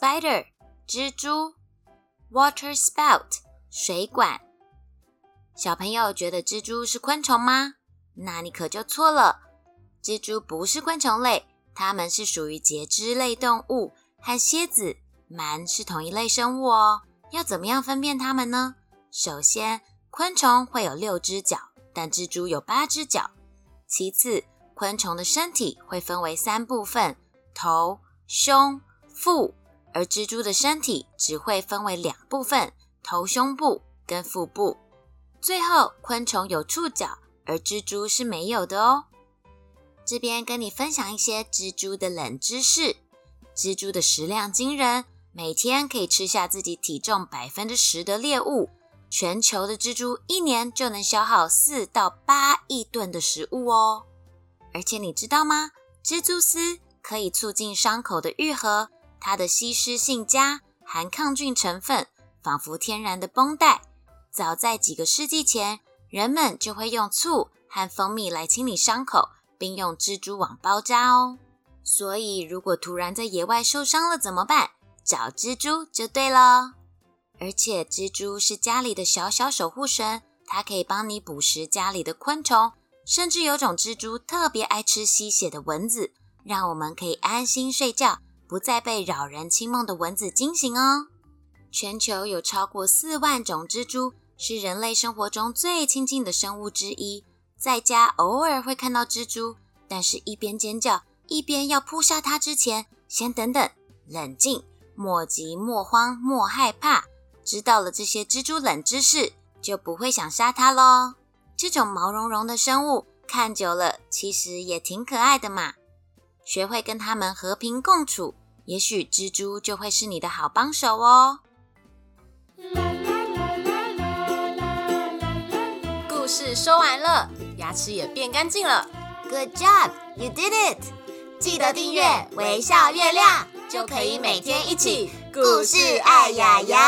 Spider 蜘蛛 Water spout 水管。小朋友觉得蜘蛛是昆虫吗？那你可就错了。蜘蛛不是昆虫类，它们是属于节肢类动物，和蝎子、鳗是同一类生物哦。要怎么样分辨它们呢？首先，昆虫会有六只脚，但蜘蛛有八只脚。其次，昆虫的身体会分为三部分：头、胸、腹。而蜘蛛的身体只会分为两部分：头胸部跟腹部。最后，昆虫有触角，而蜘蛛是没有的哦。这边跟你分享一些蜘蛛的冷知识：蜘蛛的食量惊人，每天可以吃下自己体重百分之十的猎物。全球的蜘蛛一年就能消耗四到八亿吨的食物哦。而且你知道吗？蜘蛛丝可以促进伤口的愈合。它的吸湿性佳，含抗菌成分，仿佛天然的绷带。早在几个世纪前，人们就会用醋和蜂蜜来清理伤口，并用蜘蛛网包扎哦。所以，如果突然在野外受伤了怎么办？找蜘蛛就对了。而且，蜘蛛是家里的小小守护神，它可以帮你捕食家里的昆虫，甚至有种蜘蛛特别爱吃吸血的蚊子，让我们可以安心睡觉。不再被扰人清梦的蚊子惊醒哦。全球有超过四万种蜘蛛，是人类生活中最亲近的生物之一。在家偶尔会看到蜘蛛，但是一边尖叫一边要扑杀它之前，先等等，冷静，莫急莫慌莫害怕。知道了这些蜘蛛冷知识，就不会想杀它喽。这种毛茸茸的生物，看久了其实也挺可爱的嘛。学会跟他们和平共处，也许蜘蛛就会是你的好帮手哦。故事说完了，牙齿也变干净了。Good job, you did it！记得订阅微笑月亮，就可以每天一起故事爱牙牙。